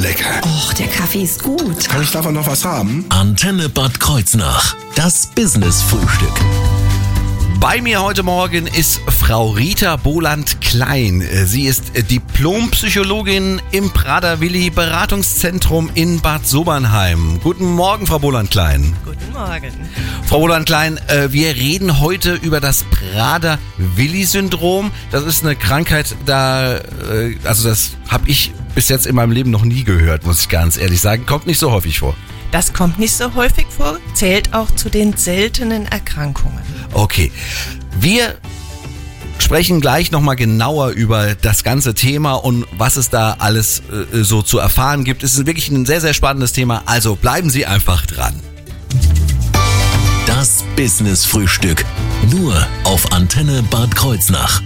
lecker. Och, der Kaffee ist gut. Kann ich davon noch was haben? Antenne Bad Kreuznach. Das Business-Frühstück. Bei mir heute Morgen ist Frau Rita Boland-Klein. Sie ist Diplompsychologin im Prader-Willi Beratungszentrum in Bad Sobernheim. Guten Morgen, Frau Boland-Klein. Guten Morgen. Frau Boland-Klein, äh, wir reden heute über das Prader-Willi-Syndrom. Das ist eine Krankheit, da, äh, also das habe ich bis jetzt in meinem Leben noch nie gehört, muss ich ganz ehrlich sagen. Kommt nicht so häufig vor. Das kommt nicht so häufig vor, zählt auch zu den seltenen Erkrankungen. Okay. Wir sprechen gleich nochmal genauer über das ganze Thema und was es da alles äh, so zu erfahren gibt. Es ist wirklich ein sehr, sehr spannendes Thema. Also bleiben Sie einfach dran. Das Business-Frühstück. Nur auf Antenne Bad Kreuznach.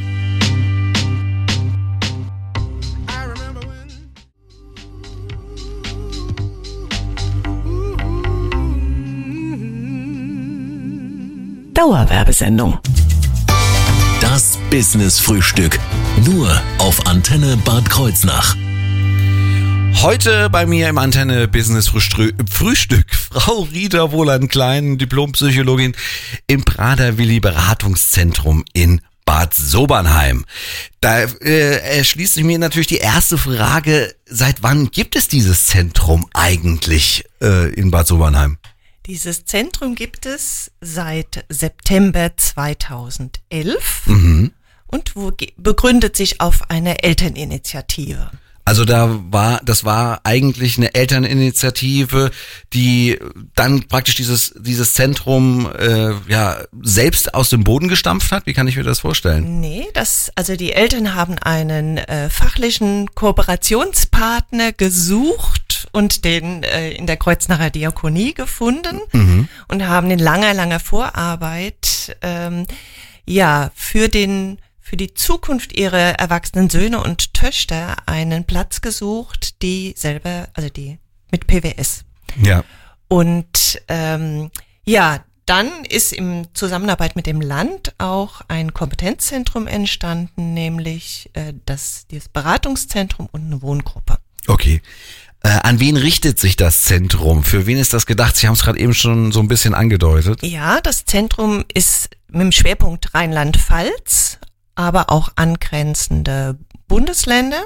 Dauerwerbesendung. Das Business-Frühstück. Nur auf Antenne Bad Kreuznach. Heute bei mir im Antenne Business Frühstück, Frühstück Frau Rita Wohland-Klein, Diplompsychologin im Prader Willi Beratungszentrum in Bad Sobernheim. Da äh, erschließt sich mir natürlich die erste Frage, seit wann gibt es dieses Zentrum eigentlich äh, in Bad Sobernheim? Dieses Zentrum gibt es seit September 2011 Mhm. und begründet sich auf eine Elterninitiative. Also da war, das war eigentlich eine Elterninitiative, die dann praktisch dieses dieses Zentrum äh, ja selbst aus dem Boden gestampft hat. Wie kann ich mir das vorstellen? Nee, das, also die Eltern haben einen äh, fachlichen Kooperationspartner gesucht und den äh, in der Kreuznacher Diakonie gefunden und haben in langer, langer Vorarbeit ähm, ja für den für die Zukunft ihrer erwachsenen Söhne und Töchter einen Platz gesucht, die selber, also die mit PWS. Ja. Und ähm, ja, dann ist im Zusammenarbeit mit dem Land auch ein Kompetenzzentrum entstanden, nämlich äh, das, das Beratungszentrum und eine Wohngruppe. Okay. Äh, an wen richtet sich das Zentrum? Für wen ist das gedacht? Sie haben es gerade eben schon so ein bisschen angedeutet. Ja, das Zentrum ist mit dem Schwerpunkt Rheinland-Pfalz, aber auch angrenzende Bundesländer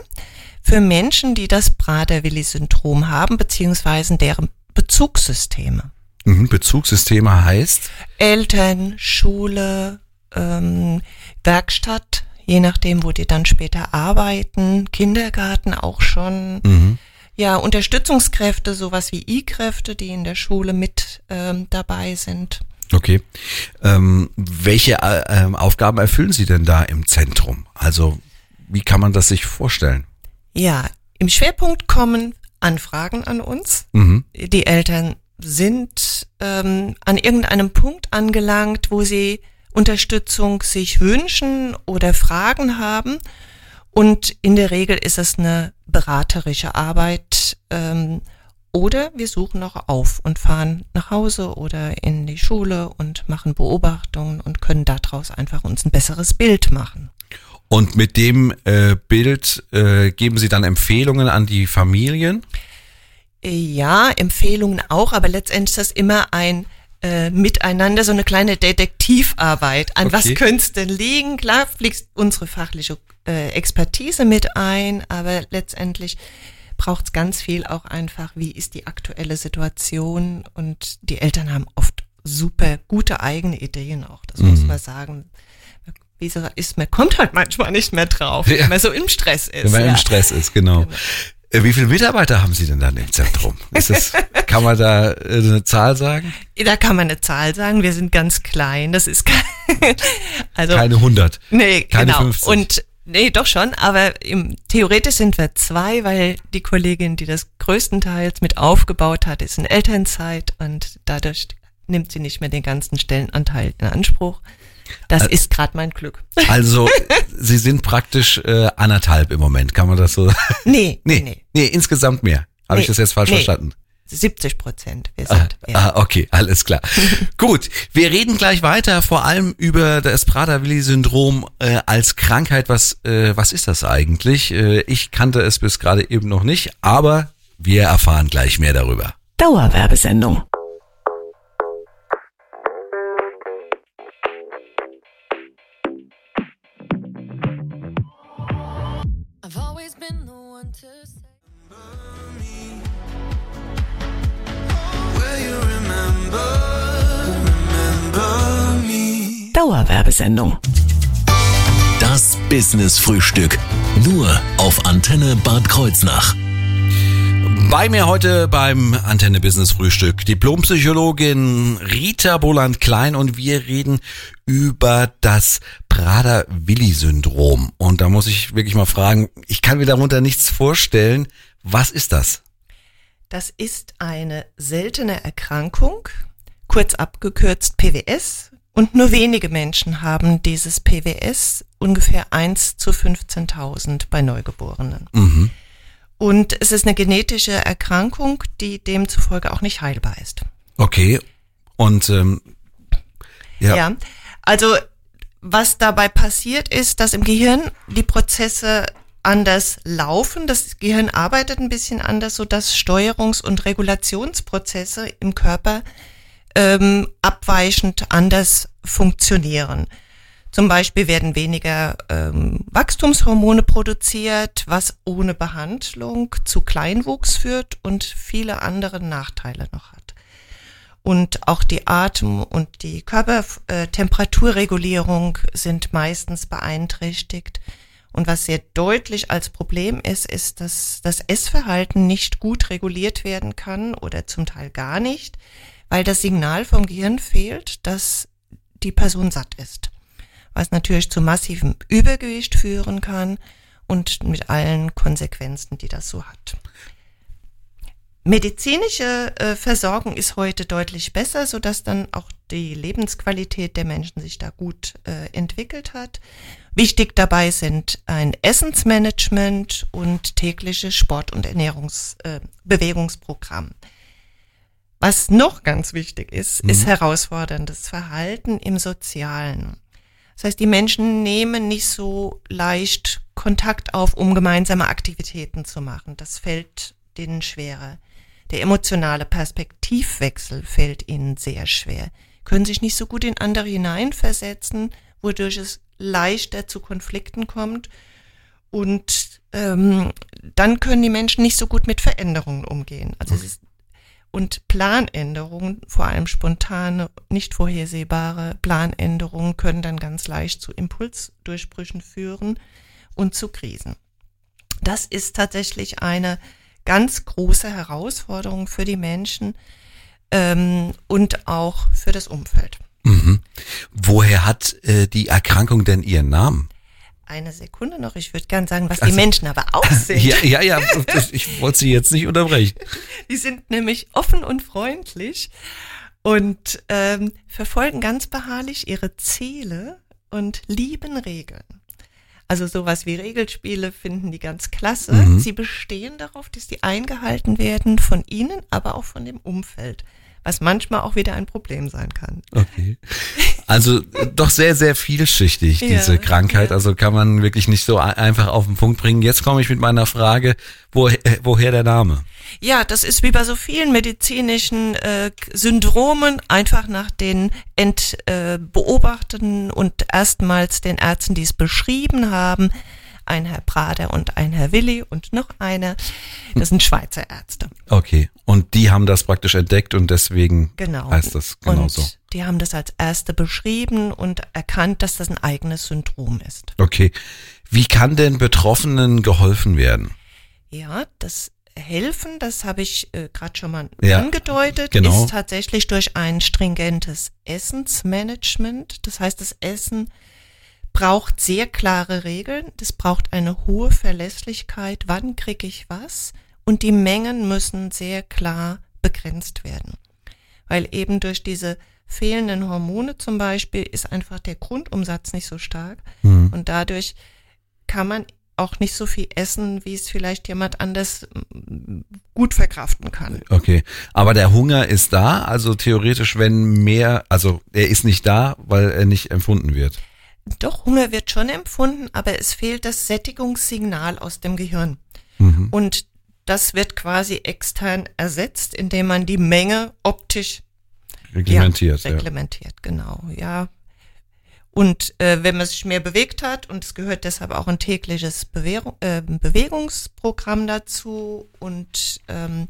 für Menschen, die das Prader-Willi-Syndrom haben, beziehungsweise deren Bezugssysteme. Mhm. Bezugssysteme heißt? Eltern, Schule, ähm, Werkstatt, je nachdem, wo die dann später arbeiten, Kindergarten auch schon. Mhm. Ja, Unterstützungskräfte, sowas wie I-Kräfte, die in der Schule mit ähm, dabei sind. Okay. Ähm, welche äh, ähm, Aufgaben erfüllen Sie denn da im Zentrum? Also wie kann man das sich vorstellen? Ja, im Schwerpunkt kommen Anfragen an uns. Mhm. Die Eltern sind ähm, an irgendeinem Punkt angelangt, wo sie Unterstützung sich wünschen oder Fragen haben. Und in der Regel ist es eine beraterische Arbeit. Ähm, oder wir suchen auch auf und fahren nach Hause oder in die Schule und machen Beobachtungen und können daraus einfach uns ein besseres Bild machen. Und mit dem äh, Bild äh, geben Sie dann Empfehlungen an die Familien? Ja, Empfehlungen auch, aber letztendlich ist das immer ein äh, Miteinander, so eine kleine Detektivarbeit. An was Okay. könnte es denn liegen? Klar fließt unsere fachliche äh, Expertise mit ein, aber letztendlich braucht es ganz viel auch einfach, wie ist die aktuelle Situation und die Eltern haben oft super gute eigene Ideen auch, das muss man sagen. Wie so ist, man kommt halt manchmal nicht mehr drauf, Ja. wenn man so im Stress ist. Wenn man ja. im Stress ist, genau. Äh, Wie viele Mitarbeiter haben Sie denn dann im Zentrum? Es, kann man da äh, eine Zahl sagen? Da kann man eine Zahl sagen. Wir sind ganz klein. Das ist kein, also Keine 100. nee, keine genau. 50. Und nee, doch schon. Aber im, theoretisch sind wir zwei, weil die Kollegin, die das größtenteils mit aufgebaut hat, ist in Elternzeit und dadurch nimmt sie nicht mehr den ganzen Stellenanteil in Anspruch. Das ist gerade mein Glück. Also Sie sind praktisch äh, anderthalb im Moment, kann man das so Nee, Nee, nee, nee, nee. insgesamt mehr. Habe ich Nee, das jetzt falsch nee. verstanden? 70 Prozent. Wir Ah, sind, ja. ah, okay, alles klar. Gut, wir reden gleich weiter, vor allem über das Prader-Willi-Syndrom äh, als Krankheit. Was, äh, was ist das eigentlich? Äh, ich kannte es bis gerade eben noch nicht, aber Wir erfahren gleich mehr darüber. Dauerwerbesendung. Dauerwerbesendung. Das Business Frühstück. Nur auf Antenne Bad Kreuznach. Bei mir heute beim Antenne Business Frühstück Diplompsychologin Rita Boland-Klein und wir reden über das Prader-Willi-Syndrom. Und da muss ich wirklich mal fragen, ich kann mir darunter nichts vorstellen. Was ist das? Das ist eine seltene Erkrankung, kurz abgekürzt PWS. Und nur wenige Menschen haben dieses PWS, ungefähr 1 zu 15.000 bei Neugeborenen. Mhm. Und es ist eine genetische Erkrankung, die demzufolge auch nicht heilbar ist. Okay. Und ähm, ja. Ja. Also was dabei passiert ist, dass im Gehirn die Prozesse anders laufen. Das Gehirn arbeitet ein bisschen anders, so dass Steuerungs- und Regulationsprozesse im Körper ähm, abweichend anders funktionieren. Zum Beispiel werden weniger ähm, Wachstumshormone produziert, was ohne Behandlung zu Kleinwuchs führt und viele andere Nachteile noch hat. Und auch die Atem- und die Körpertemperaturregulierung sind meistens beeinträchtigt. Und was sehr deutlich als Problem ist, ist, dass das Essverhalten nicht gut reguliert werden kann oder zum Teil gar nicht, weil das Signal vom Gehirn fehlt, dass die Person satt ist. Was natürlich zu massivem Übergewicht führen kann und mit allen Konsequenzen, die das so hat. Medizinische äh, Versorgung ist heute deutlich besser, so dass dann auch die Lebensqualität der Menschen sich da gut äh, entwickelt hat. Wichtig dabei sind ein Essensmanagement und tägliche Sport- und Ernährungs äh. Was noch ganz wichtig ist, ist herausforderndes Verhalten im Sozialen. Das heißt, die Menschen nehmen nicht so leicht Kontakt auf, um gemeinsame Aktivitäten zu machen. Das fällt denen schwerer. Der emotionale Perspektivwechsel fällt ihnen sehr schwer. Können sich nicht so gut in andere hineinversetzen, wodurch es leichter zu Konflikten kommt. Und ähm, dann können die Menschen nicht so gut mit Veränderungen umgehen. Also es ist und Planänderungen, vor allem spontane, nicht vorhersehbare Planänderungen, können dann ganz leicht zu Impulsdurchbrüchen führen und zu Krisen. Das ist tatsächlich eine ganz große Herausforderung für die Menschen ähm, und auch für das Umfeld. Mhm. Woher hat äh, die Erkrankung denn ihren Namen? Eine Sekunde noch, ich würde gern sagen, was Also- die Menschen aber auch sind. Ja, ja, ja, ich wollte Sie jetzt nicht unterbrechen. Die sind nämlich offen und freundlich und ähm, verfolgen ganz beharrlich ihre Ziele und lieben Regeln. Also sowas wie Regelspiele finden die ganz klasse. Mhm. Sie bestehen darauf, dass die eingehalten werden von ihnen, aber auch von dem Umfeld, was manchmal auch wieder ein Problem sein kann. Okay. Also doch sehr, sehr vielschichtig, Ja, diese Krankheit. ja. Also kann man wirklich nicht so ein- einfach auf den Punkt bringen. Jetzt komme ich mit meiner Frage, woher, äh, woher der Name? Ja, das ist wie bei so vielen medizinischen äh, Syndromen einfach nach den ent, äh, und erstmals den Ärzten, die es beschrieben haben, ein Herr Prader und ein Herr Willi und noch einer. Das sind Schweizer Ärzte. Okay. Und die haben das praktisch entdeckt und deswegen Genau. heißt das genau und so. die haben das als Erste beschrieben und erkannt, dass das ein eigenes Syndrom ist. Okay. Wie kann denn Betroffenen geholfen werden? Ja, das Helfen, das habe ich äh, gerade schon mal Ja, angedeutet, genau. ist tatsächlich durch ein stringentes Essensmanagement. Das heißt, das Essen braucht sehr klare Regeln, das braucht eine hohe Verlässlichkeit, wann kriege ich was und die Mengen müssen sehr klar begrenzt werden. Weil eben durch diese fehlenden Hormone zum Beispiel ist einfach der Grundumsatz nicht so stark und dadurch kann man auch nicht so viel essen, wie es vielleicht jemand anders mm, gut verkraften kann. Okay. Aber der Hunger ist da, also theoretisch, wenn mehr, also er ist nicht da, weil er nicht empfunden wird. Doch, Hunger wird schon empfunden, aber es fehlt das Sättigungssignal aus dem Gehirn. Und das wird quasi extern ersetzt, indem man die Menge optisch Reglementiert, ja, ja. reglementiert, genau, ja. Und äh, wenn man sich mehr bewegt hat, und es gehört deshalb auch ein tägliches Bewehrung, äh, Bewegungsprogramm dazu und ähm,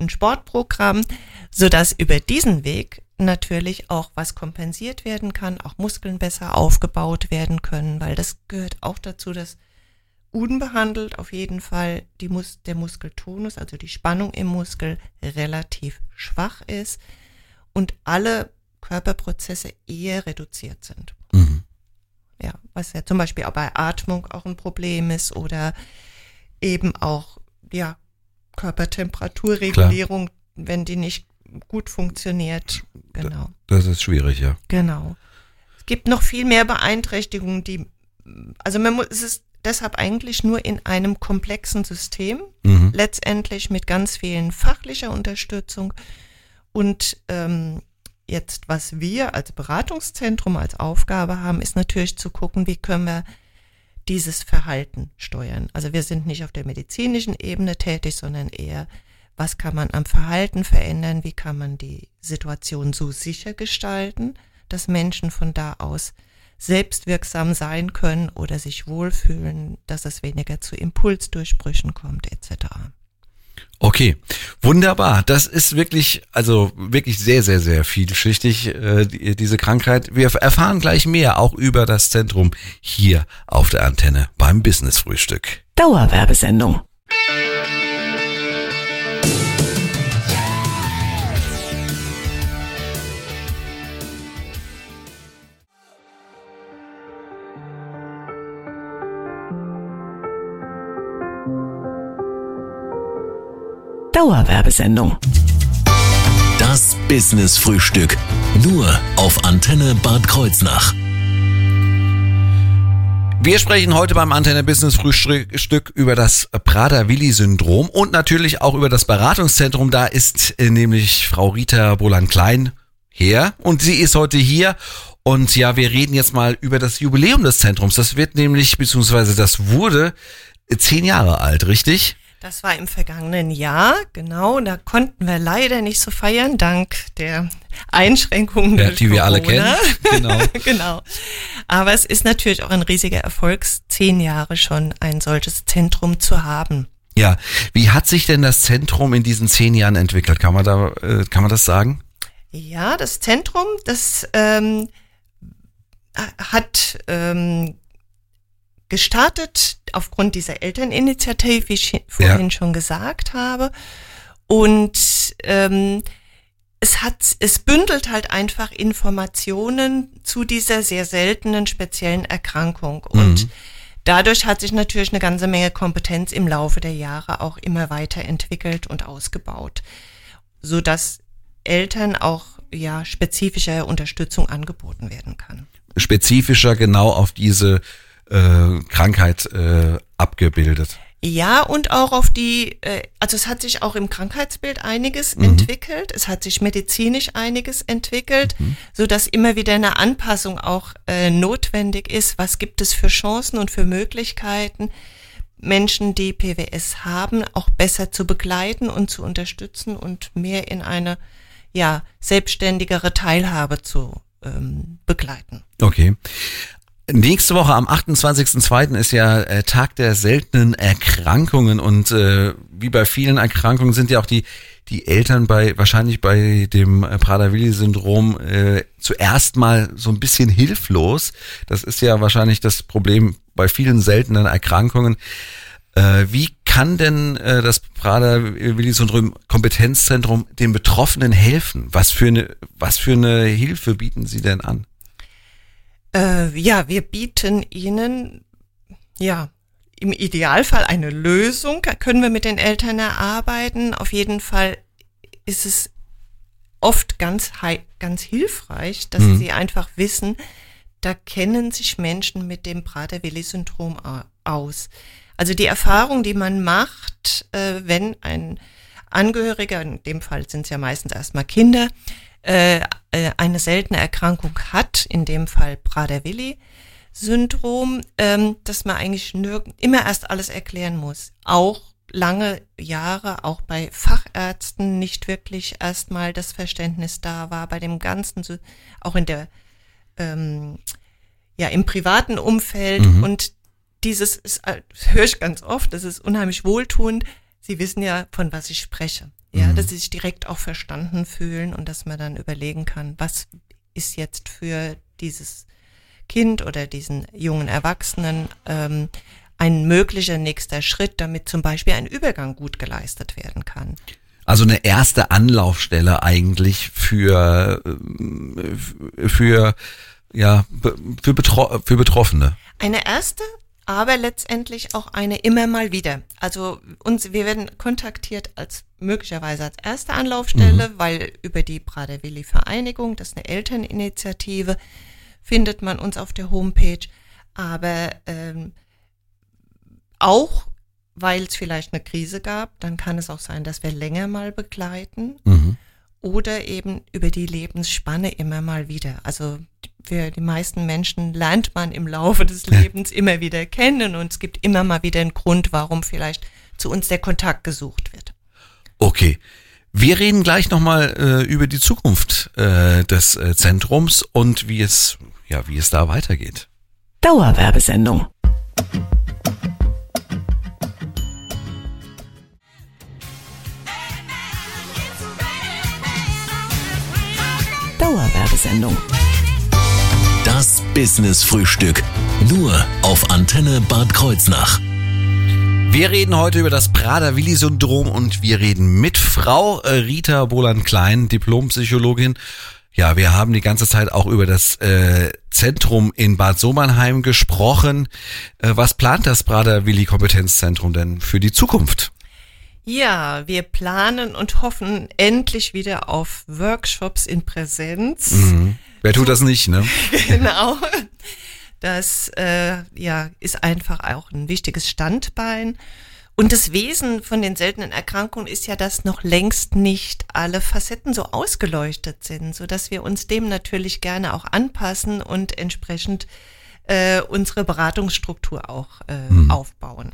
ein Sportprogramm, so dass über diesen Weg natürlich auch was kompensiert werden kann, auch Muskeln besser aufgebaut werden können, weil das gehört auch dazu, dass unbehandelt auf jeden Fall die Mus der Muskeltonus, also die Spannung im Muskel, relativ schwach ist und alle Körperprozesse eher reduziert sind. Mhm. Ja, was ja zum Beispiel auch bei Atmung auch ein Problem ist oder eben auch, ja, Körpertemperaturregulierung, wenn die nicht gut funktioniert. Genau, Das ist schwierig, ja. genau. Es gibt noch viel mehr Beeinträchtigungen, die, also man muss, es ist deshalb eigentlich nur in einem komplexen System, Mhm. letztendlich mit ganz vielen fachlicher Unterstützung und ähm, jetzt, was wir als Beratungszentrum als Aufgabe haben, ist natürlich zu gucken, wie können wir dieses Verhalten steuern. Also wir sind nicht auf der medizinischen Ebene tätig, sondern eher, was kann man am Verhalten verändern, wie kann man die Situation so sicher gestalten, dass Menschen von da aus selbstwirksam sein können oder sich wohlfühlen, dass es weniger zu Impulsdurchbrüchen kommt, etc. Okay, wunderbar. Das ist wirklich, also wirklich sehr, sehr, sehr vielschichtig, äh, die, diese Krankheit. Wir erfahren gleich mehr auch über das Zentrum hier auf der Antenne beim Business Frühstück. Dauerwerbesendung. Dauerwerbesendung. Das Business Frühstück. Nur auf Antenne Bad Kreuznach. Wir sprechen heute beim Antenne Business Frühstück über das Prader-Willi-Syndrom und natürlich auch über das Beratungszentrum. Da ist äh, nämlich Frau Rita Bolan-Klein her und sie ist heute hier. Und ja, wir reden jetzt mal über das Jubiläum des Zentrums. Das wird nämlich, beziehungsweise das wurde äh, zehn Jahre alt, richtig? Das war im vergangenen Jahr, genau. Da konnten wir leider nicht so feiern, dank der Einschränkungen, Ja, die wir alle Corona. kennen. Genau. genau. Aber es ist natürlich auch ein riesiger Erfolg, zehn Jahre schon ein solches Zentrum zu haben. Ja, wie hat sich denn das Zentrum in diesen zehn Jahren entwickelt? Kann man da, äh, kann man das sagen? Ja, das Zentrum, das ähm, hat ähm, gestartet aufgrund dieser Elterninitiative, wie ich vorhin schon gesagt habe. Und ähm, es hat, es bündelt halt einfach Informationen zu dieser sehr seltenen speziellen Erkrankung. Und dadurch hat sich natürlich eine ganze Menge Kompetenz im Laufe der Jahre auch immer weiterentwickelt und ausgebaut, so dass Eltern auch ja spezifische Unterstützung angeboten werden kann. Spezifischer genau auf diese äh, Krankheit äh, abgebildet. Ja, und auch auf die, äh, also es hat sich auch im Krankheitsbild einiges entwickelt, es hat sich medizinisch einiges entwickelt, so dass immer wieder eine Anpassung auch äh, notwendig ist. Was gibt es für Chancen und für Möglichkeiten, Menschen, die PWS haben, auch besser zu begleiten und zu unterstützen und mehr in eine ja selbstständigere Teilhabe zu ähm, begleiten. Okay. Nächste Woche am 28.02. ist ja äh, Tag der seltenen Erkrankungen und äh, wie bei vielen Erkrankungen sind ja auch die die Eltern bei wahrscheinlich bei dem äh, Prader-Willi-Syndrom äh, zuerst mal so ein bisschen hilflos. Das ist ja wahrscheinlich das Problem bei vielen seltenen Erkrankungen. Äh, wie kann denn äh, das Prader-Willi-Syndrom Kompetenzzentrum den Betroffenen helfen? Was für eine was für eine Hilfe bieten Sie denn an? Äh, ja, wir bieten Ihnen, ja, im Idealfall eine Lösung, können wir mit den Eltern erarbeiten. Auf jeden Fall ist es oft ganz, ganz hilfreich, dass sie einfach wissen, da kennen sich Menschen mit dem Prader-Willi-Syndrom au- aus. Also die Erfahrung, die man macht, äh, wenn ein Angehöriger, in dem Fall sind es ja meistens erstmal Kinder, äh, äh, eine seltene Erkrankung hat, in dem Fall Prader-Willi-Syndrom, ähm, dass man eigentlich nirg immer erst alles erklären muss. Auch lange Jahre auch bei Fachärzten nicht wirklich erstmal das Verständnis da war, bei dem Ganzen, auch in der, ähm, ja, im privaten Umfeld. Mhm. Und dieses ist, äh, das höre ich ganz oft, das ist unheimlich wohltuend. Sie wissen ja, von was ich spreche. Ja, Mhm. dass sie sich direkt auch verstanden fühlen und dass man dann überlegen kann, was ist jetzt für dieses Kind oder diesen jungen Erwachsenen ähm, ein möglicher nächster Schritt, damit zum Beispiel ein Übergang gut geleistet werden kann. Also eine erste Anlaufstelle eigentlich für ähm, für ja für, Betro für Betroffene. Eine erste, aber letztendlich auch eine immer mal wieder. Also uns, wir werden kontaktiert als möglicherweise als erste Anlaufstelle, weil über die Prader-Willi Vereinigung, das ist eine Elterninitiative, findet man uns auf der Homepage. Aber ähm, auch, weil es vielleicht eine Krise gab, dann kann es auch sein, dass wir länger mal begleiten Mhm. oder eben über die Lebensspanne immer mal wieder. Also für die meisten Menschen lernt man im Laufe des Lebens immer wieder kennen und es gibt immer mal wieder einen Grund, warum vielleicht zu uns der Kontakt gesucht wird. Okay. Wir reden gleich nochmal äh, über die Zukunft äh, des äh, Zentrums und wie es, ja, wie es da weitergeht. Dauerwerbesendung. Dauerwerbesendung. Business Frühstück. Nur auf Antenne Bad Kreuznach. Wir reden heute über das Prader-Willi-Syndrom und wir reden mit Frau äh, Rita Boland-Klein, Diplompsychologin. Ja, wir haben die ganze Zeit auch über das äh, Zentrum in Bad Sobernheim gesprochen. Äh, was plant das Prader-Willi-Kompetenzzentrum denn für die Zukunft? Ja, wir planen und hoffen endlich wieder auf Workshops in Präsenz. Mhm. Wer tut das nicht, ne? genau. Das äh, ja, ist einfach auch ein wichtiges Standbein. Und das Wesen von den seltenen Erkrankungen ist ja, dass noch längst nicht alle Facetten so ausgeleuchtet sind, so dass wir uns dem natürlich gerne auch anpassen und entsprechend äh, unsere Beratungsstruktur auch äh, aufbauen.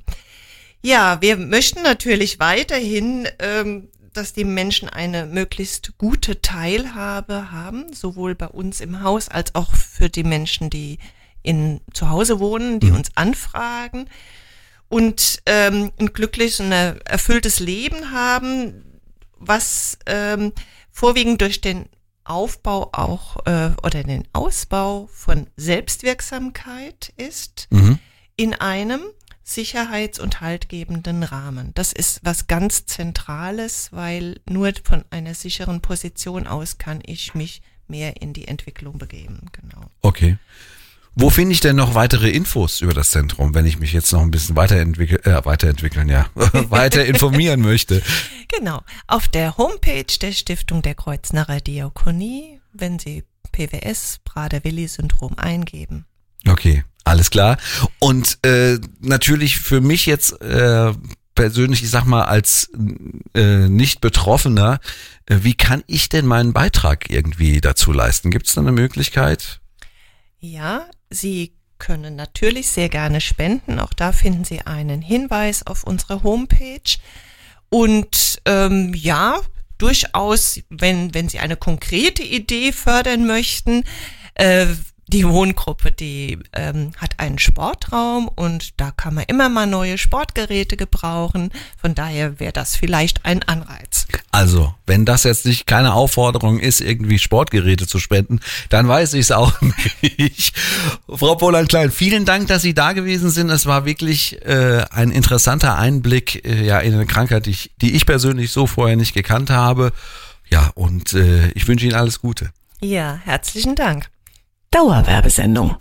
Ja, wir möchten natürlich weiterhin, ähm, dass die Menschen eine möglichst gute Teilhabe haben, sowohl bei uns im Haus als auch für die Menschen, die in, zu Hause wohnen, die uns anfragen und ähm, ein glückliches und ein erfülltes Leben haben, was ähm, vorwiegend durch den Aufbau auch äh, oder den Ausbau von Selbstwirksamkeit ist Mhm. in einem sicherheits- und haltgebenden Rahmen. Das ist was ganz Zentrales, weil nur von einer sicheren Position aus kann ich mich mehr in die Entwicklung begeben. Genau. Okay. Wo finde ich denn noch weitere Infos über das Zentrum, wenn ich mich jetzt noch ein bisschen weiterentwickeln, äh, weiterentwickeln, ja, weiter informieren möchte? Genau. Auf der Homepage der Stiftung der Kreuznacher Diakonie, wenn Sie PWS Prader-Willi-Syndrom eingeben. Okay, alles klar. Und äh, natürlich für mich jetzt äh, persönlich, ich sag mal, als äh, Nicht-Betroffener, äh, wie kann ich denn meinen Beitrag irgendwie dazu leisten? Gibt es da eine Möglichkeit? Ja, Sie können natürlich sehr gerne spenden. Auch da finden Sie einen Hinweis auf unserer Homepage. Und ähm, ja, durchaus, wenn, wenn Sie eine konkrete Idee fördern möchten, äh, die Wohngruppe, die ähm, hat einen Sportraum und da kann man immer mal neue Sportgeräte gebrauchen. Von daher wäre das vielleicht ein Anreiz. Also, wenn das jetzt nicht keine Aufforderung ist, irgendwie Sportgeräte zu spenden, dann weiß ich es auch nicht. Frau Poland-Klein, vielen Dank, dass Sie da gewesen sind. Es war wirklich äh, ein interessanter Einblick äh, ja, in eine Krankheit, die ich, die ich persönlich so vorher nicht gekannt habe. Ja, und äh, ich wünsche Ihnen alles Gute. Ja, herzlichen Dank. Dauerwerbesendung.